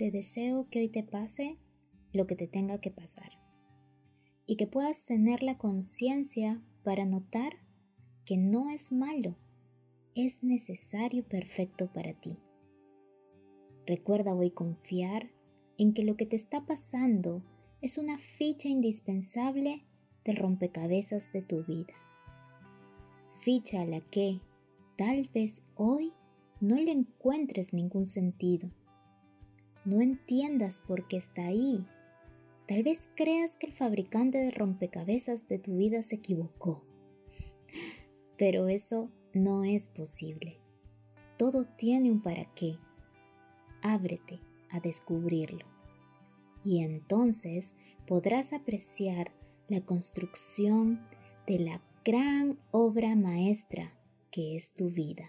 te deseo que hoy te pase lo que te tenga que pasar y que puedas tener la conciencia para notar que no es malo, es necesario perfecto para ti. Recuerda hoy confiar en que lo que te está pasando es una ficha indispensable del rompecabezas de tu vida. Ficha a la que, tal vez hoy, no le encuentres ningún sentido. No entiendas por qué está ahí. Tal vez creas que el fabricante de rompecabezas de tu vida se equivocó. Pero eso no es posible. Todo tiene un para qué. Ábrete a descubrirlo. Y entonces podrás apreciar la construcción de la gran obra maestra que es tu vida.